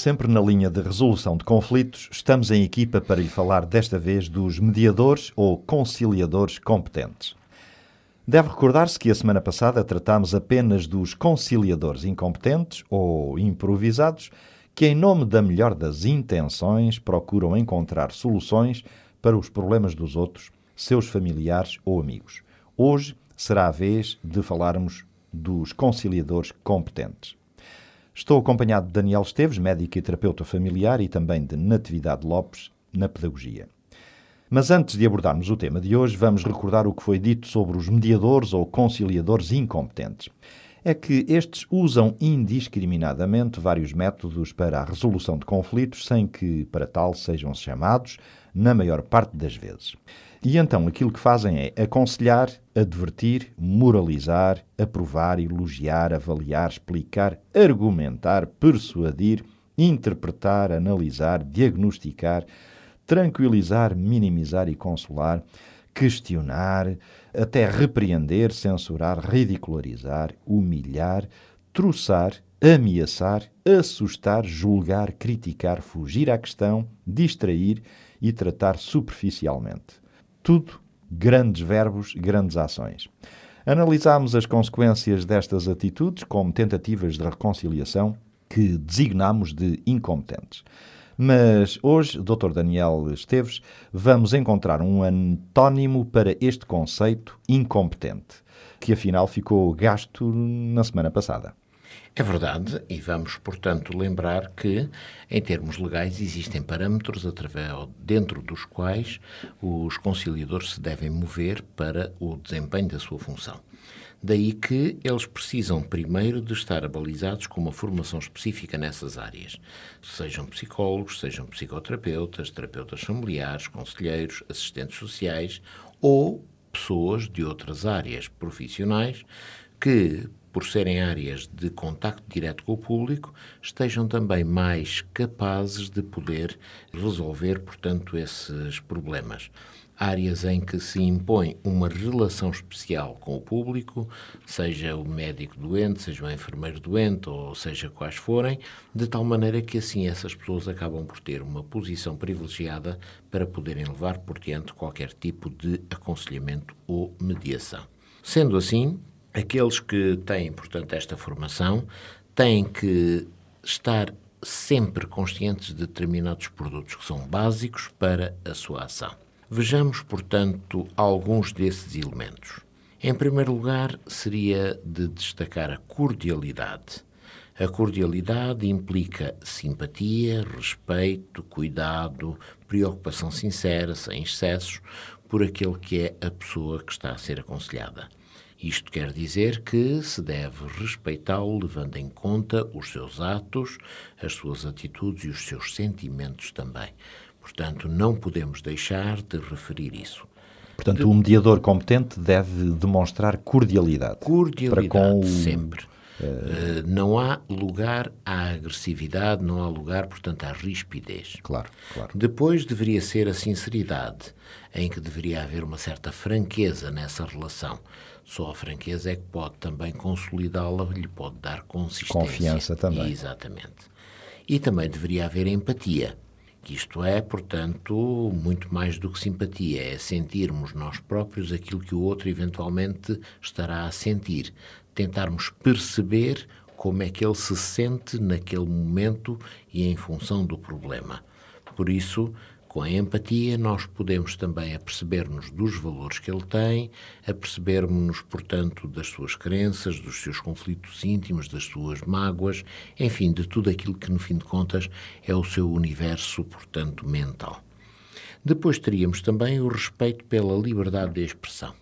Sempre na linha de resolução de conflitos, estamos em equipa para lhe falar desta vez dos mediadores ou conciliadores competentes. Deve recordar-se que a semana passada tratámos apenas dos conciliadores incompetentes ou improvisados, que, em nome da melhor das intenções, procuram encontrar soluções para os problemas dos outros, seus familiares ou amigos. Hoje será a vez de falarmos dos conciliadores competentes. Estou acompanhado de Daniel Esteves, médico e terapeuta familiar, e também de Natividade Lopes, na pedagogia. Mas antes de abordarmos o tema de hoje, vamos recordar o que foi dito sobre os mediadores ou conciliadores incompetentes. É que estes usam indiscriminadamente vários métodos para a resolução de conflitos sem que, para tal, sejam chamados, na maior parte das vezes. E então aquilo que fazem é aconselhar, advertir, moralizar, aprovar, elogiar, avaliar, explicar, argumentar, persuadir, interpretar, analisar, diagnosticar, tranquilizar, minimizar e consolar, questionar, até repreender, censurar, ridicularizar, humilhar, truçar, ameaçar, assustar, julgar, criticar, fugir à questão, distrair e tratar superficialmente. Tudo grandes verbos, grandes ações. Analisámos as consequências destas atitudes como tentativas de reconciliação que designamos de incompetentes. Mas hoje, Dr. Daniel Esteves, vamos encontrar um antónimo para este conceito incompetente, que afinal ficou gasto na semana passada. É verdade, e vamos, portanto, lembrar que, em termos legais, existem parâmetros através, dentro dos quais os conciliadores se devem mover para o desempenho da sua função. Daí que eles precisam primeiro de estar abalizados com uma formação específica nessas áreas. Sejam psicólogos, sejam psicoterapeutas, terapeutas familiares, conselheiros, assistentes sociais ou pessoas de outras áreas profissionais que, por serem áreas de contacto direto com o público, estejam também mais capazes de poder resolver, portanto, esses problemas. Áreas em que se impõe uma relação especial com o público, seja o médico doente, seja o enfermeiro doente, ou seja quais forem, de tal maneira que assim essas pessoas acabam por ter uma posição privilegiada para poderem levar por diante qualquer tipo de aconselhamento ou mediação. Sendo assim, aqueles que têm, portanto, esta formação têm que estar sempre conscientes de determinados produtos que são básicos para a sua ação. Vejamos, portanto, alguns desses elementos. Em primeiro lugar, seria de destacar a cordialidade. A cordialidade implica simpatia, respeito, cuidado, preocupação sincera, sem excessos, por aquele que é a pessoa que está a ser aconselhada. Isto quer dizer que se deve respeitá-lo levando em conta os seus atos, as suas atitudes e os seus sentimentos também. Portanto, não podemos deixar de referir isso. Portanto, de... o mediador competente deve demonstrar cordialidade. Cordialidade, para com o... sempre. Uh, não há lugar à agressividade, não há lugar, portanto, à rispidez. Claro, claro. Depois deveria ser a sinceridade, em que deveria haver uma certa franqueza nessa relação. Só a franqueza é que pode também consolidá-la, lhe pode dar consistência. Confiança também. Exatamente. E também deveria haver empatia. Que isto é, portanto, muito mais do que simpatia, é sentirmos nós próprios aquilo que o outro eventualmente estará a sentir, tentarmos perceber como é que ele se sente naquele momento e em função do problema. Por isso, com a empatia, nós podemos também aperceber-nos dos valores que ele tem, apercebermos-nos, portanto, das suas crenças, dos seus conflitos íntimos, das suas mágoas, enfim, de tudo aquilo que, no fim de contas, é o seu universo, portanto, mental. Depois teríamos também o respeito pela liberdade de expressão.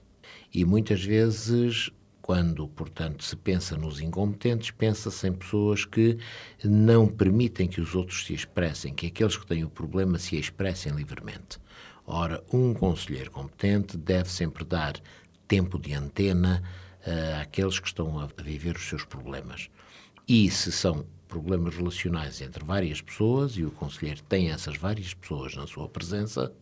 E muitas vezes quando, portanto, se pensa nos incompetentes, pensa-se em pessoas que não permitem que os outros se expressem, que aqueles que têm o problema se expressem livremente. Ora, um conselheiro competente deve sempre dar tempo de antena uh, àqueles que estão a viver os seus problemas. E se são problemas relacionais entre várias pessoas e o conselheiro tem essas várias pessoas na sua presença,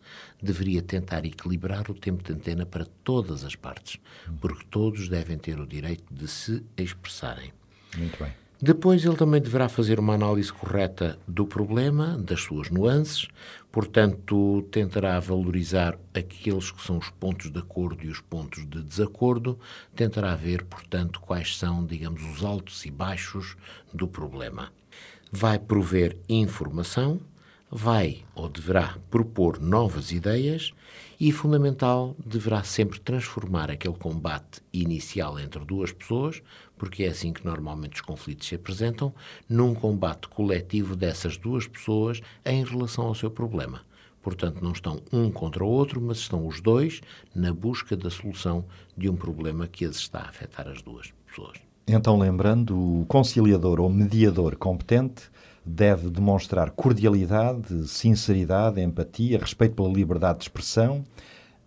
deveria tentar equilibrar o tempo de antena para todas as partes, porque todos devem ter o direito de se expressarem. Muito bem. Depois, ele também deverá fazer uma análise correta do problema, das suas nuances, portanto, tentará valorizar aqueles que são os pontos de acordo e os pontos de desacordo, tentará ver, portanto, quais são, digamos, os altos e baixos do problema. Vai prover informação, vai ou deverá propor novas ideias e, fundamental, deverá sempre transformar aquele combate inicial entre duas pessoas, porque é assim que normalmente os conflitos se apresentam, num combate coletivo dessas duas pessoas em relação ao seu problema. Portanto, não estão um contra o outro, mas estão os dois na busca da solução de um problema que as está a afetar as duas pessoas. Então, lembrando, o conciliador ou mediador competente deve demonstrar cordialidade, sinceridade, empatia, respeito pela liberdade de expressão,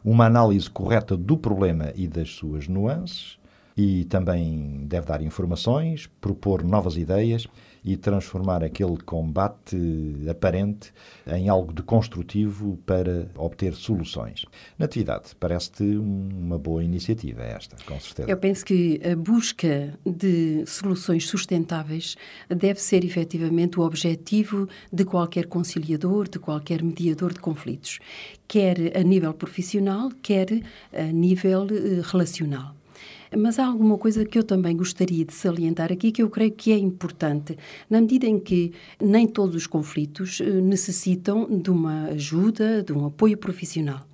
uma análise correta do problema e das suas nuances, e também deve dar informações, propor novas ideias e transformar aquele combate aparente em algo de construtivo para obter soluções. Natividade, parece-te uma boa iniciativa esta, com certeza. Eu penso que a busca de soluções sustentáveis deve ser efetivamente o objetivo de qualquer conciliador, de qualquer mediador de conflitos, quer a nível profissional, quer a nível eh, relacional. Mas há alguma coisa que eu também gostaria de salientar aqui que eu creio que é importante, na medida em que nem todos os conflitos eh, necessitam de uma ajuda, de um apoio profissional.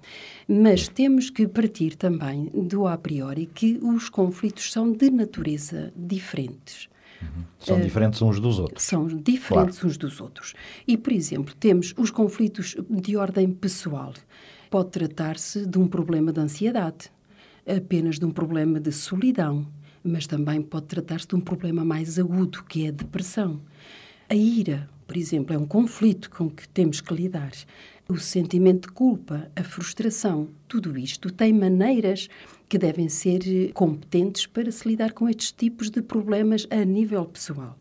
Mas temos que partir também do a priori que os conflitos são de natureza diferentes. Uhum. São uh, diferentes uns dos outros. São diferentes claro. uns dos outros. E, por exemplo, temos os conflitos de ordem pessoal. Pode tratar-se de um problema de ansiedade, apenas de um problema de solidão, mas também pode tratar-se de um problema mais agudo, que é a depressão. A ira, por exemplo, é um conflito com que temos que lidar. O sentimento de culpa, a frustração, tudo isto tem maneiras que devem ser competentes para se lidar com estes tipos de problemas a nível pessoal.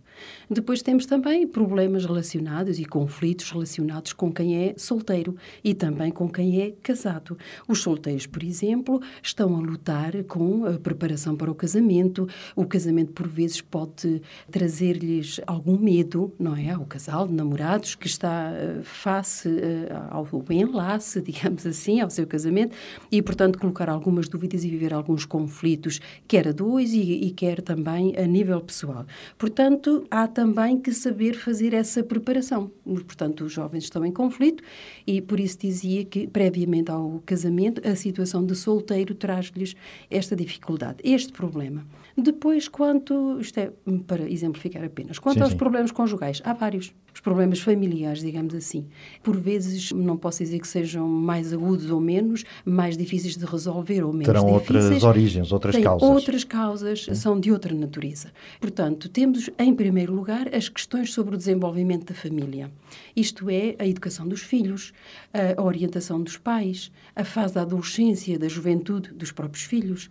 Depois temos também problemas relacionados e conflitos relacionados com quem é solteiro e também com quem é casado. Os solteiros, por exemplo, estão a lutar com a preparação para o casamento. O casamento, por vezes, pode trazer-lhes algum medo, não é? Ao casal de namorados que está eh, face eh, ao enlace, digamos assim, ao seu casamento e, portanto, colocar algumas dúvidas e viver alguns conflitos, quer a dois e, e quer também a nível pessoal. Portanto, há também que saber fazer essa preparação. Portanto, os jovens estão em conflito e por isso dizia que, previamente ao casamento, a situação de solteiro traz-lhes esta dificuldade, este problema. Depois, quanto, isto é para exemplificar apenas, quanto sim, aos sim. problemas conjugais, há vários os problemas familiares, digamos assim. Por vezes, não posso dizer que sejam mais agudos ou menos, mais difíceis de resolver ou menos Terão difíceis. outras origens, outras causas. Outras causas, são de outra natureza. Portanto, temos, em primeiro lugar, as questões sobre o desenvolvimento da família. Isto é, a educação dos filhos, a orientação dos pais, a fase da adolescência, da juventude dos próprios filhos,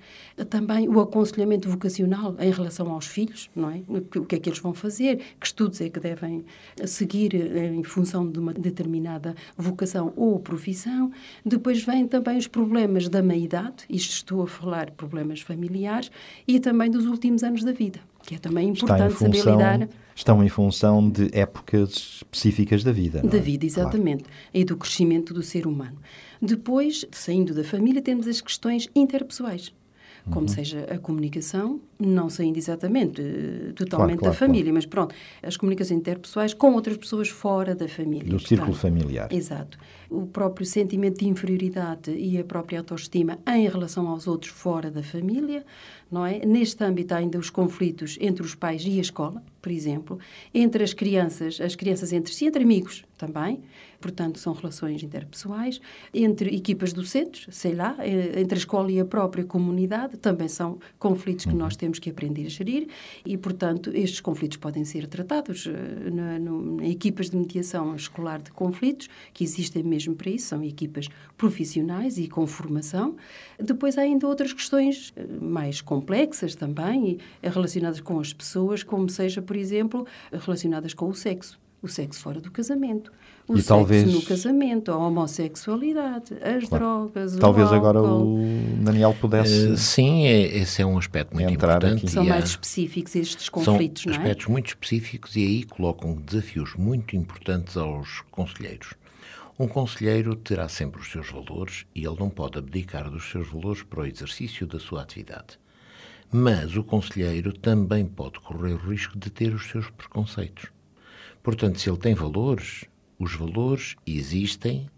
também o aconselhamento vocacional em relação aos filhos, não é? O que é que eles vão fazer, que estudos é que devem seguir eh, em função de uma determinada vocação ou profissão. Depois vêm também os problemas da meia-idade, isto estou a falar problemas familiares, e também dos últimos anos da vida, que é também importante função, saber lidar. Estão em função de épocas específicas da vida. Da é? vida, exatamente. Claro. E do crescimento do ser humano. Depois, saindo da família, temos as questões interpessoais como uhum. seja a comunicação, não saindo exatamente uh, totalmente claro, claro, da família, claro. mas pronto, as comunicações interpessoais com outras pessoas fora da família. Do círculo familiar. Exato. O próprio sentimento de inferioridade e a própria autoestima em relação aos outros fora da família, não é? Neste âmbito há ainda os conflitos entre os pais e a escola, por exemplo, entre as crianças, as crianças entre si, entre amigos também, Portanto, são relações interpessoais entre equipas docentes, sei lá, eh, entre a escola e a própria comunidade, também são conflitos que nós temos que aprender a gerir e, portanto, estes conflitos podem ser tratados eh, na, equipas de mediação escolar de conflitos, que existem mesmo para isso, são equipas profissionais e com formação. Depois há ainda outras questões eh, mais complexas também, relacionadas com as pessoas, como seja, por exemplo, relacionadas com o sexo o sexo fora do casamento, o e sexo talvez... no casamento, a homossexualidade, as claro. drogas, Talvez o agora o Daniel pudesse. Uh, sim, é, esse é um aspecto muito importante. Aqui. São mais específicos estes conflitos, São não é? aspectos muito específicos e aí colocam desafios muito importantes aos conselheiros. Um conselheiro terá sempre os seus valores e ele não pode abdicar dos seus valores para o exercício da sua atividade. Mas o conselheiro também pode correr o risco de ter os seus preconceitos. Portanto, se ele tem valores, os valores existem,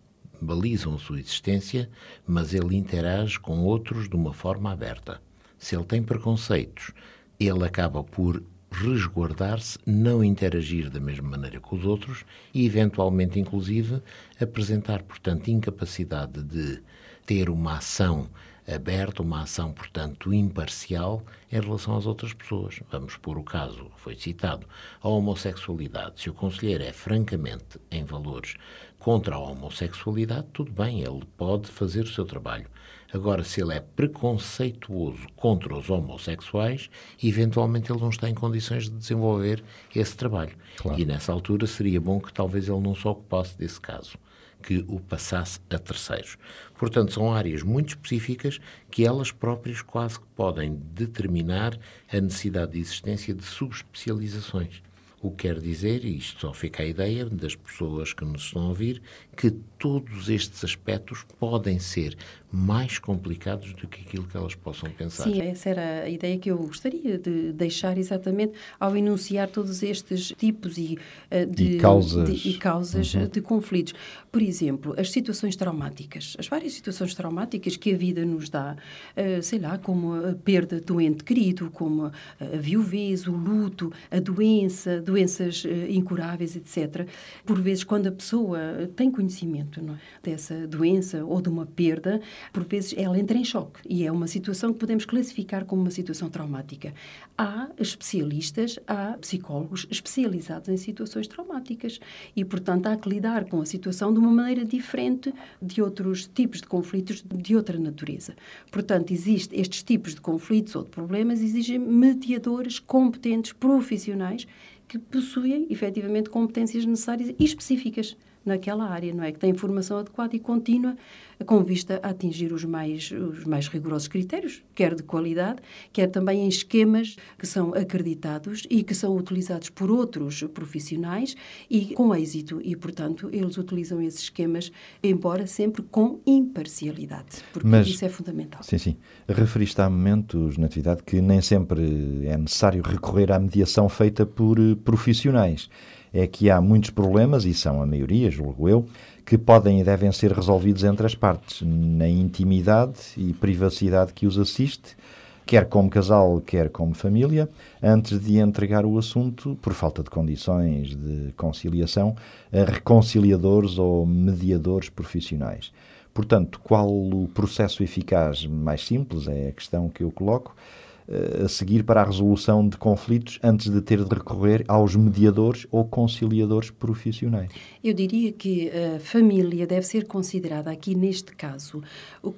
balizam sua existência, mas ele interage com outros de uma forma aberta. Se ele tem preconceitos, ele acaba por resguardar-se, não interagir da mesma maneira com os outros e, eventualmente, inclusive, apresentar, portanto, incapacidade de ter uma ação aberta, uma ação, portanto, imparcial em relação às outras pessoas. Vamos pôr o caso, foi citado, a homossexualidade. Se o conselheiro é francamente em valores contra a homossexualidade, tudo bem, ele pode fazer o seu trabalho. Agora, se ele é preconceituoso contra os homossexuais, eventualmente ele não está em condições de desenvolver esse trabalho. Claro. E nessa altura seria bom que talvez ele não se ocupasse desse caso que o passasse a terceiros. Portanto, são áreas muito específicas que elas próprias quase que podem determinar a necessidade de existência de subespecializações. O que quer dizer, e isto só fica a ideia das pessoas que nos estão a ouvir, que todos estes aspectos podem ser mais complicados do que aquilo que elas possam pensar. Sim, essa era a ideia que eu gostaria de deixar exatamente ao enunciar todos estes tipos e, uh, de, e causas, de, e causas uhum. de conflitos. Por exemplo, as situações traumáticas, as várias situações traumáticas que a vida nos dá, uh, sei lá, como a perda do ente querido, como a viuvez, o luto, a doença, doenças uh, incuráveis, etc. Por vezes, quando a pessoa tem conhecimento é? dessa doença ou de uma perda, por vezes ela entra em choque e é uma situação que podemos classificar como uma situação traumática. Há especialistas, há psicólogos especializados em situações traumáticas e, portanto, há que lidar com a situação de uma maneira diferente de outros tipos de conflitos de outra natureza. Portanto, existem estes tipos de conflitos ou de problemas exigem mediadores competentes, profissionais, que possuem efetivamente competências necessárias e específicas naquela área, não é? Que tem informação adequada e contínua com vista a atingir os mais, os mais rigorosos critérios, quer de qualidade, quer também em esquemas que são acreditados e que são utilizados por outros profissionais e com êxito. E, portanto, eles utilizam esses esquemas, embora sempre com imparcialidade, porque Mas, isso é fundamental. Sim, sim. Referiste há momentos, Natividade, que nem sempre é necessário recorrer à mediação feita por eh, profissionais é que há muitos problemas, e são a maioria, julgo eu, que podem e devem ser resolvidos entre as partes, na intimidade e privacidade que os assiste, quer como casal, quer como família, antes de entregar o assunto, por falta de condições de conciliação, a reconciliadores ou mediadores profissionais. Portanto, qual o processo eficaz mais simples é a questão que eu coloco a seguir para a resolução de conflitos antes de ter de recorrer aos mediadores ou conciliadores profissionais? Eu diria que a família deve ser considerada aqui neste caso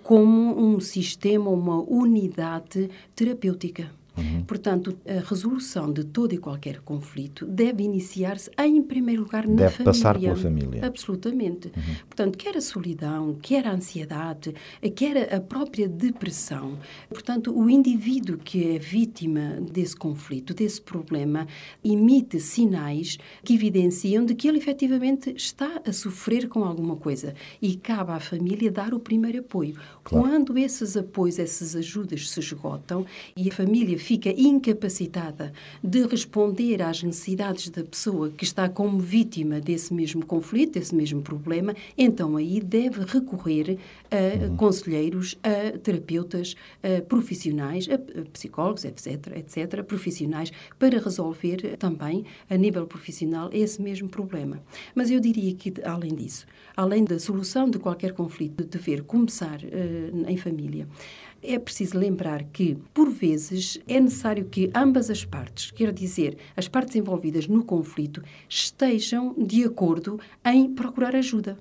como um sistema, uma unidade terapêutica. Uhum. Portanto, a resolução de todo e qualquer conflito deve iniciar-se, em primeiro lugar, na deve família. Deve passar pela família. Absolutamente. Uhum. Portanto, quer a solidão, quer a ansiedade, quer a própria depressão. Portanto, o indivíduo que é vítima desse conflito, desse problema, emite sinais que evidenciam de que ele efetivamente está a sofrer com alguma coisa. E cabe à família dar o primeiro apoio. Claro. Quando esses apoios, essas ajudas se esgotam e a família fica incapacitada de responder às necessidades da pessoa que está como vítima desse mesmo conflito, desse mesmo problema, então aí deve recorrer a conselheiros, a terapeutas, a profissionais, a psicólogos, etc, etc, profissionais, para resolver também, a nível profissional, esse mesmo problema. Mas eu diria que, além disso, além da solução de qualquer conflito, dever começar uh, em família, é preciso lembrar que, por vezes, é necessário que ambas as partes, quer dizer, as partes envolvidas no conflito, estejam de acordo em procurar ajuda.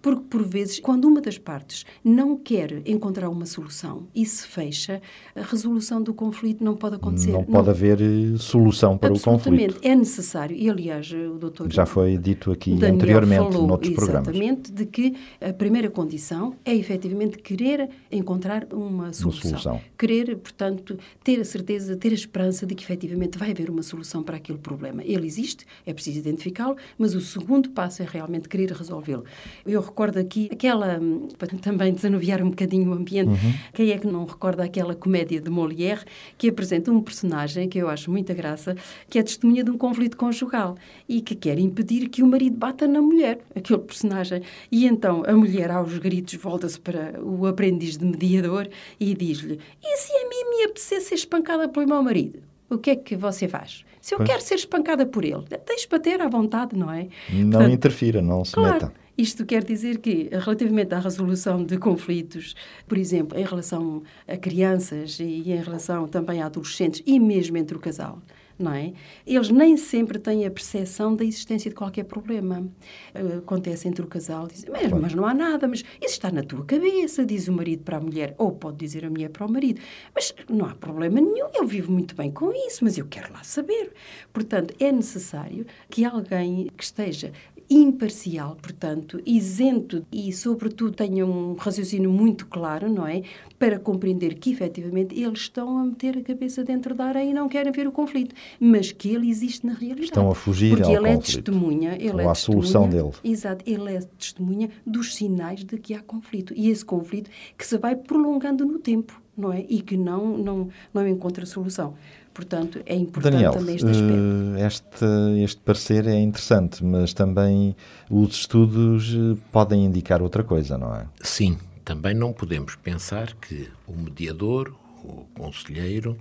Porque, por vezes, quando uma das partes não quer encontrar uma solução e se fecha, a resolução do conflito não pode acontecer. Não pode não... haver eh, solução para o conflito. É necessário, e aliás, o doutor. Já foi dito aqui Daniel anteriormente, falou noutros programas. Exatamente, de que a primeira condição é efetivamente querer encontrar uma solução. Uma solução. Querer, portanto, ter a certeza, ter a esperança de que efetivamente vai haver uma solução para aquele problema. Ele existe, é preciso identificá-lo, mas o segundo passo é realmente querer resolvê-lo. Eu recordo aqui aquela, para também desanuviar um bocadinho o ambiente, uhum. quem é que não recorda aquela comédia de Molière que apresenta um personagem que eu acho muita graça, que é testemunha de um conflito conjugal e que quer impedir que o marido bata na mulher, aquele personagem. E então a mulher, aos gritos, volta-se para o aprendiz de mediador e diz-lhe: E se a mim me apetecer ser espancada pelo meu marido? O que é que você faz? Se eu pois. quero ser espancada por ele, deixe bater à vontade, não é? Não Portanto, interfira, não se claro, meta. Isto quer dizer que, relativamente à resolução de conflitos, por exemplo, em relação a crianças e em relação também a adolescentes e mesmo entre o casal, não é? Eles nem sempre têm a percepção da existência de qualquer problema. Uh, acontece entre o casal, dizem, mas, mas não há nada, mas isso está na tua cabeça, diz o marido para a mulher, ou pode dizer a mulher para o marido, mas não há problema nenhum, eu vivo muito bem com isso, mas eu quero lá saber. Portanto, é necessário que alguém que esteja imparcial, portanto, isento e, sobretudo, tenha um raciocínio muito claro, não é? Para compreender que, efetivamente, eles estão a meter a cabeça dentro da areia e não querem ver o conflito, mas que ele existe na realidade. Estão a fugir Porque ao ele é conflito. é testemunha, ele ou é à solução dele. Exato, ele é testemunha dos sinais de que há conflito. E esse conflito que se vai prolongando no tempo, não é? E que não, não, não encontra solução. Portanto, é importante Daniel, também este aspecto. Eh, este, este parecer é interessante, mas também os estudos eh, podem indicar outra coisa, não é? Sim, também não podemos pensar que o mediador, o conselheiro,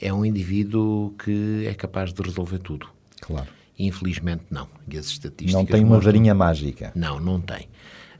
é um indivíduo que é capaz de resolver tudo. Claro. Infelizmente não. E as estatísticas não tem uma mostram... varinha mágica. Não, não tem.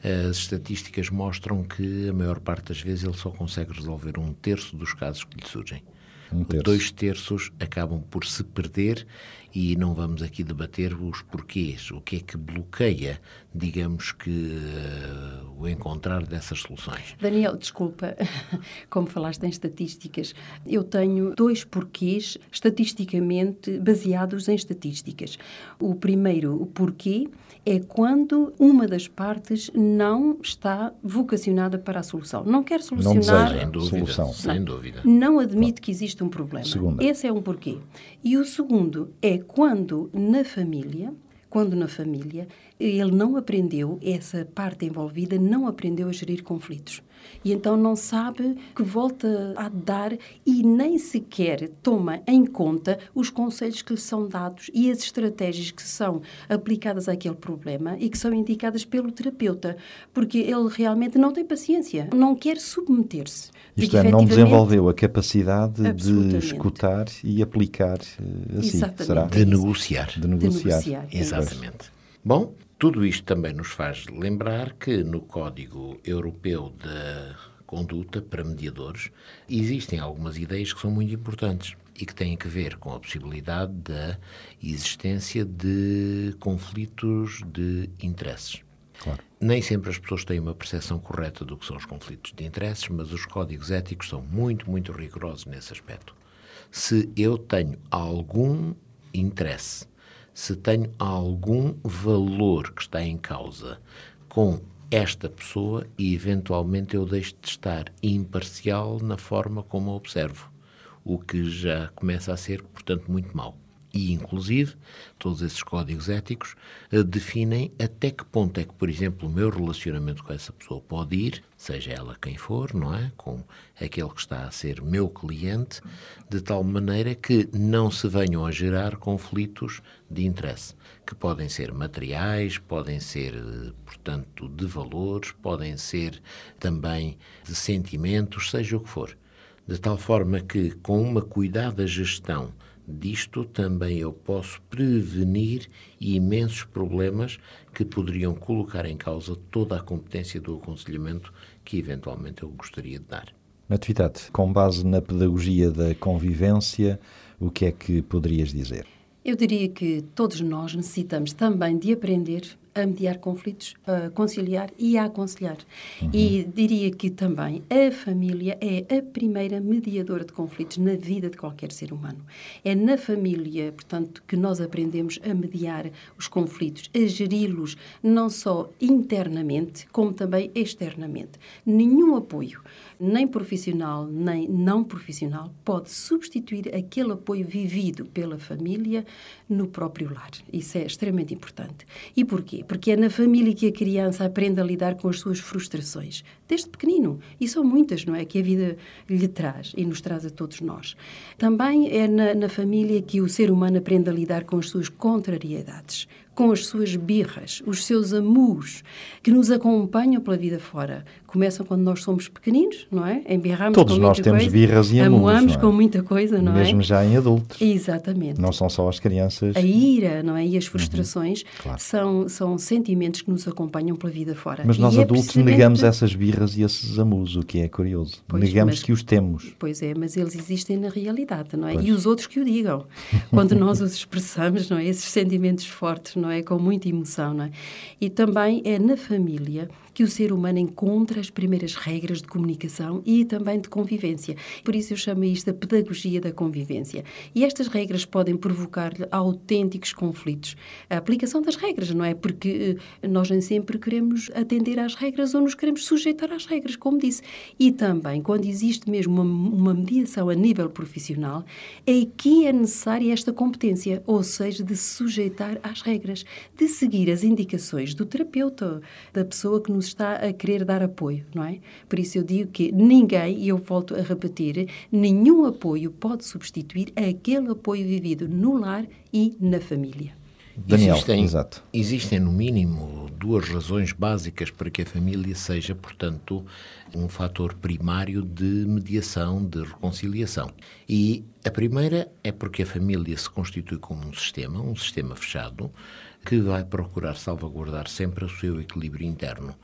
As estatísticas mostram que a maior parte das vezes ele só consegue resolver um terço dos casos que lhe surgem. Um terço. Dois terços acabam por se perder e não vamos aqui debater os porquês, o que é que bloqueia, digamos que, uh, o encontrar dessas soluções. Daniel, desculpa, como falaste em estatísticas, eu tenho dois porquês estatisticamente baseados em estatísticas. O primeiro, o porquê, é quando uma das partes não está vocacionada para a solução. Não quer solucionar. Não deseja solução. Sem dúvida. Não admite que existe um problema. Segunda. Esse é um porquê. E o segundo é quando na família, quando na família ele não aprendeu, essa parte envolvida não aprendeu a gerir conflitos. E então não sabe que volta a dar e nem sequer toma em conta os conselhos que lhe são dados e as estratégias que são aplicadas àquele problema e que são indicadas pelo terapeuta, porque ele realmente não tem paciência, não quer submeter-se. Isto é, não desenvolveu a capacidade de escutar e aplicar eh, assim, Exatamente. será? De negociar. De negociar. De negociar. Exatamente. Bom, tudo isto também nos faz lembrar que no Código Europeu da Conduta para Mediadores existem algumas ideias que são muito importantes e que têm a ver com a possibilidade da existência de conflitos de interesses. Claro. Nem sempre as pessoas têm uma percepção correta do que são os conflitos de interesses, mas os códigos éticos são muito, muito rigorosos nesse aspecto. Se eu tenho algum interesse, se tenho algum valor que está em causa com esta pessoa e eventualmente eu deixo de estar imparcial na forma como a observo, o que já começa a ser, portanto, muito mau. E, inclusive, todos esses códigos éticos uh, definem até que ponto é que, por exemplo, o meu relacionamento com essa pessoa pode ir, seja ela quem for, não é? Com aquele que está a ser meu cliente, de tal maneira que não se venham a gerar conflitos de interesse, que podem ser materiais, podem ser, eh, portanto, de valores, podem ser também de sentimentos, seja o que for. De tal forma que, com uma cuidada gestão disto também eu posso prevenir imensos problemas que poderiam colocar em causa toda a competência do aconselhamento que eventualmente eu gostaria de dar. Natividade, com base na pedagogia da convivência, o que é que poderias dizer? Eu diria que todos nós necessitamos também de aprender a mediar conflitos, a conciliar e a aconselhar. Uhum. E diria que também a família é a primeira mediadora de conflitos na vida de qualquer ser humano. É na família, portanto, que nós aprendemos a mediar os conflitos, a geri-los não só internamente, como também externamente. Nenhum apoio nem profissional nem não profissional pode substituir aquele apoio vivido pela família no próprio lar. Isso é extremamente importante. E porquê? Porque é na família que a criança aprende a lidar com as suas frustrações, desde pequenino. E são muitas, não é? Que a vida lhe traz e nos traz a todos nós. Também é na, na família que o ser humano aprende a lidar com as suas contrariedades, com as suas birras, os seus amus, que nos acompanham pela vida fora. Começam quando nós somos pequeninos, não é? Embirramos Todos com nós muita temos coisa, birras e amus, amuamos é? com muita coisa, não Mesmo é? já em adultos. Exatamente. Não são só as crianças. A ira, não é? E as frustrações Uhum. Claro. são, são sentimentos que nos acompanham pela vida fora. Mas E nós é adultos negamos essas birras e esses amus, o que é curioso. Pois, negamos mas- que os temos. Pois é, mas eles existem na realidade, não é? Pois. E os outros que o digam. Quando nós os expressamos, não é? Esses sentimentos fortes, não é? Com muita emoção, não é? E também é na família que o ser humano encontra as primeiras regras de comunicação e também de convivência. Por isso eu chamo isto a pedagogia da convivência. E estas regras podem provocar-lhe autênticos conflitos. A aplicação das regras, não é? Porque eh, nós nem sempre queremos atender às regras ou nos queremos sujeitar às regras, como disse. E também, quando existe mesmo uma, uma mediação a nível profissional, é que é necessária esta competência, ou seja, de se sujeitar às regras, de seguir as indicações do terapeuta, da pessoa que nos está a querer dar apoio, não é? Por isso eu digo que ninguém, e eu volto a repetir, nenhum apoio pode substituir aquele apoio vivido no lar e na família. Daniel, existem, exato. Existem, no mínimo, duas razões básicas para que a família seja, portanto, um fator primário de mediação, de reconciliação. E a primeira é porque a família se constitui como um sistema, um sistema fechado, que vai procurar salvaguardar sempre o seu equilíbrio interno.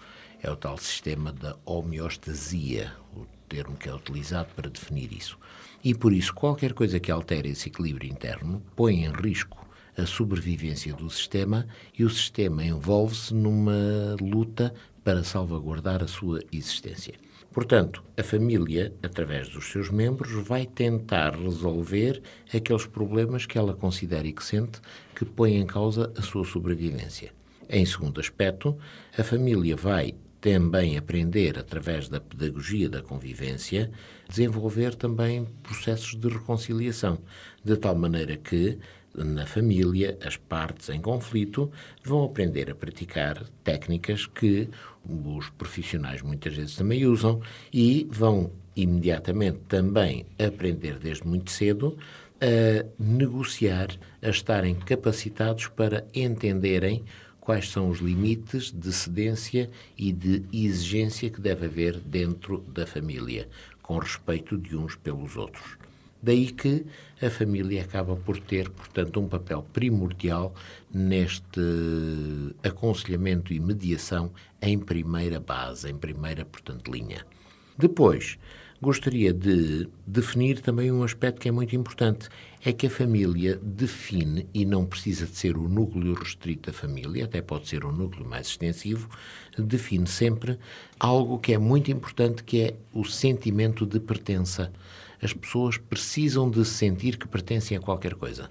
É o tal sistema da homeostasia, o termo que é utilizado para definir isso. E por isso, qualquer coisa que altere esse equilíbrio interno põe em risco a sobrevivência do sistema e o sistema envolve-se numa luta para salvaguardar a sua existência. Portanto, a família, através dos seus membros, vai tentar resolver aqueles problemas que ela considera e que sente que põem em causa a sua sobrevivência. Em segundo aspecto, a família vai também aprender, através da pedagogia da convivência, desenvolver também processos de reconciliação, de tal maneira que na família, as partes em conflito vão aprender a praticar técnicas que os profissionais muitas vezes também usam e vão imediatamente também aprender desde muito cedo a negociar, a estarem capacitados para entenderem quais são os limites de cedência e de exigência que deve haver dentro da família, com respeito de uns pelos outros. Daí que a família acaba por ter, portanto, um papel primordial neste aconselhamento e mediação em primeira base, em primeira, portanto, linha. Depois, gostaria de definir também um aspecto que é muito importante. É que a família define, e não precisa de ser o núcleo restrito da família, até pode ser um núcleo mais extensivo, define sempre algo que é muito importante, que é o sentimento de pertença. As pessoas precisam de sentir que pertencem a qualquer coisa.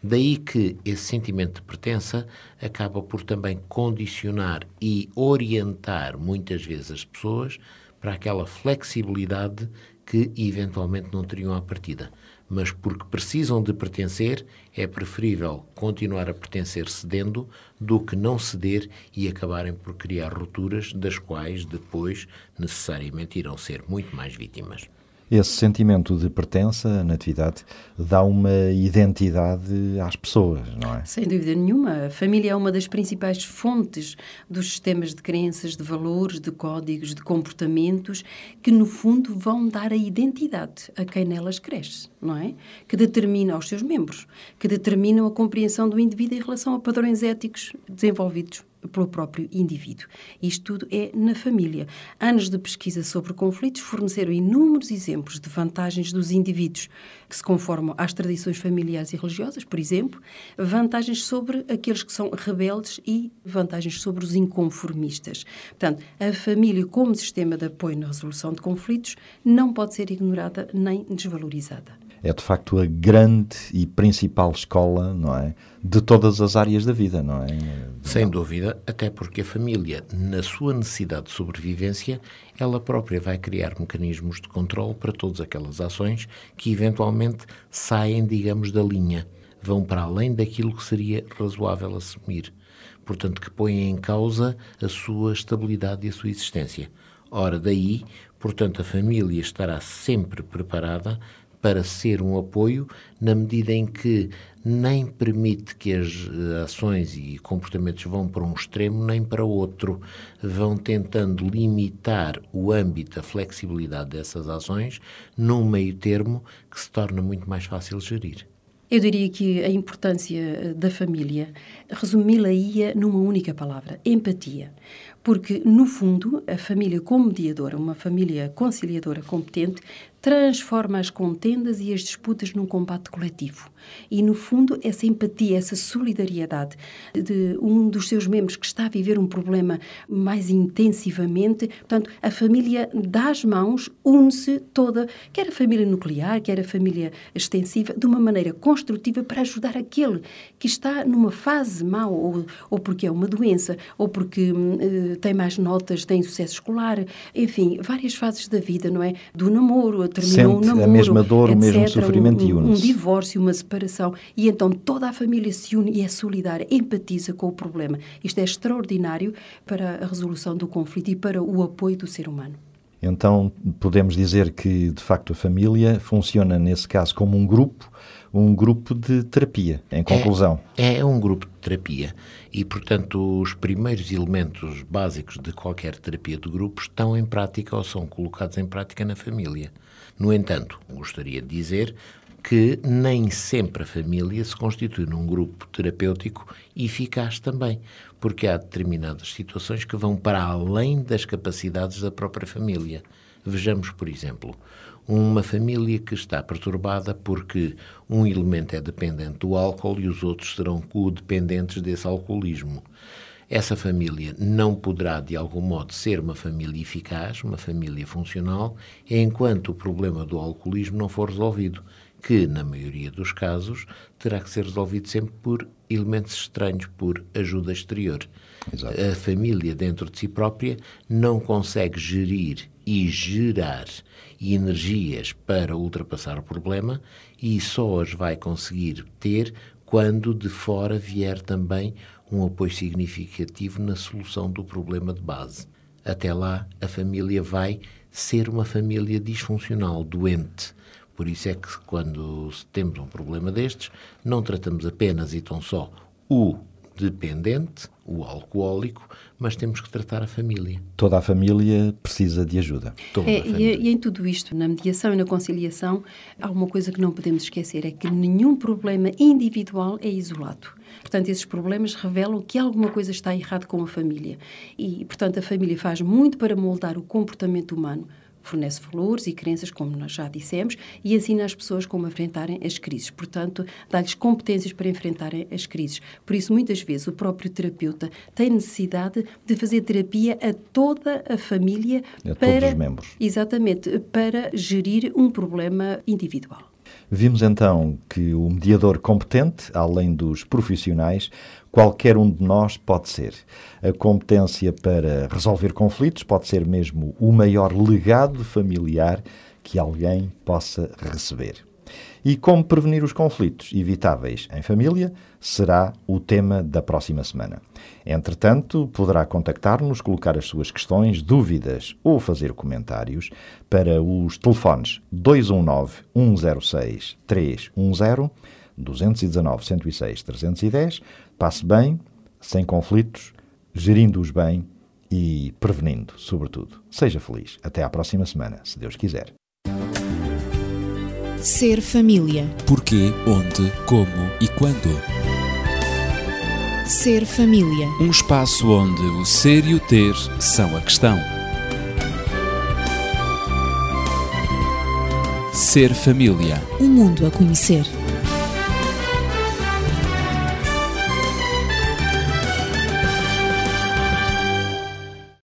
Daí que esse sentimento de pertença acaba por também condicionar e orientar muitas vezes as pessoas para aquela flexibilidade que eventualmente não teriam à partida. Mas porque precisam de pertencer, é preferível continuar a pertencer cedendo do que não ceder e acabarem por criar rupturas das quais depois necessariamente irão ser muito mais vítimas. Esse sentimento de pertença, Natividade, dá uma identidade às pessoas, não é? Sem dúvida nenhuma. A família é uma das principais fontes dos sistemas de crenças, de valores, de códigos, de comportamentos que, no fundo, vão dar a identidade a quem nelas cresce, não é? Que determina aos seus membros, que determinam a compreensão do indivíduo em relação a padrões éticos desenvolvidos pelo próprio indivíduo. Isto tudo é na família. Anos de pesquisa sobre conflitos forneceram inúmeros exemplos de vantagens dos indivíduos que se conformam às tradições familiares e religiosas, por exemplo, vantagens sobre aqueles que são rebeldes e vantagens sobre os inconformistas. Portanto, a família como sistema de apoio na resolução de conflitos não pode ser ignorada nem desvalorizada é de facto a grande e principal escola, não é, de todas as áreas da vida, não é? Sem dúvida, até porque a família, na sua necessidade de sobrevivência, ela própria vai criar mecanismos de controle para todas aquelas ações que eventualmente saem, digamos, da linha, vão para além daquilo que seria razoável assumir. Portanto, que põem em causa a sua estabilidade e a sua existência. Ora, daí, portanto, a família estará sempre preparada para ser um apoio na medida em que nem permite que as eh, ações e comportamentos vão para um extremo nem para outro, vão tentando limitar o âmbito, a flexibilidade dessas ações num meio termo que se torna muito mais fácil gerir. Eu diria que a importância eh, da família resumi-la-ia numa única palavra: empatia. Porque, no fundo, a família como mediadora, uma família conciliadora competente, transforma as contendas e as disputas num combate coletivo. E, no fundo, essa empatia, essa solidariedade de um dos seus membros que está a viver um problema mais intensivamente, portanto, a família dá as mãos, une-se toda, quer a família nuclear, quer a família extensiva, de uma maneira construtiva para ajudar aquele que está numa fase mal, ou, ou porque é uma doença, ou porque uh, tem mais notas, tem sucesso escolar, enfim, várias fases da vida, não é? Do namoro, terminou Sente um namoro, a mesma dor, etc, o mesmo sofrimento um, e une une Um divórcio, uma separação, e então toda a família se une e é solidária, empatiza com o problema. Isto é extraordinário para a resolução do conflito e para o apoio do ser humano. Então, podemos dizer que, de facto, a família funciona, nesse caso, como um grupo, um grupo de terapia, em conclusão. É, é um grupo de terapia e, portanto, os primeiros elementos básicos de qualquer terapia de grupo estão em prática ou são colocados em prática na família. No entanto, gostaria de dizer que nem sempre a família se constitui num grupo terapêutico eficaz também, porque há determinadas situações que vão para além das capacidades da própria família. Vejamos, por exemplo, uma família que está perturbada porque um elemento é dependente do álcool e os outros serão codependentes desse alcoolismo. Essa família não poderá, de algum modo, ser uma família eficaz, uma família funcional, enquanto o problema do alcoolismo não for resolvido, que, na maioria dos casos, terá que ser resolvido sempre por elementos estranhos, por ajuda exterior. Exato. A família, dentro de si própria, não consegue gerir e gerar energias para ultrapassar o problema e só as vai conseguir ter quando de fora vier também um apoio significativo na solução do problema de base. Até lá, a família vai ser uma família disfuncional, doente. Por isso é que, quando temos um problema destes, não tratamos apenas e tão só o dependente, o alcoólico, mas temos que tratar a família. Toda a família precisa de ajuda. É, e, e, em tudo isto, na mediação e na conciliação, há uma coisa que não podemos esquecer: é que nenhum problema individual é isolado. Portanto, esses problemas revelam que alguma coisa está errado com a família. E, portanto, a família faz muito para moldar o comportamento humano, fornece valores e crenças, como nós já dissemos, e ensina as pessoas como enfrentarem as crises. Portanto, dá-lhes competências para enfrentarem as crises. Por isso, muitas vezes, o próprio terapeuta tem necessidade de fazer terapia a toda a família a para, todos os membros. Exatamente, para gerir um problema individual. Vimos então que o mediador competente, além dos profissionais, qualquer um de nós pode ser. A competência para resolver conflitos pode ser mesmo o maior legado familiar que alguém possa receber. E como prevenir os conflitos evitáveis em família será o tema da próxima semana. Entretanto, poderá contactar-nos, colocar as suas questões, dúvidas ou fazer comentários para os telefones 219 106 310 219 106 310. Passe bem, sem conflitos, gerindo-os bem e prevenindo, sobretudo. Seja feliz. Até à próxima semana, se Deus quiser. Ser família. Porquê, onde, como e quando. Ser família. Um espaço onde o ser e o ter são a questão. Ser família. Um mundo a conhecer.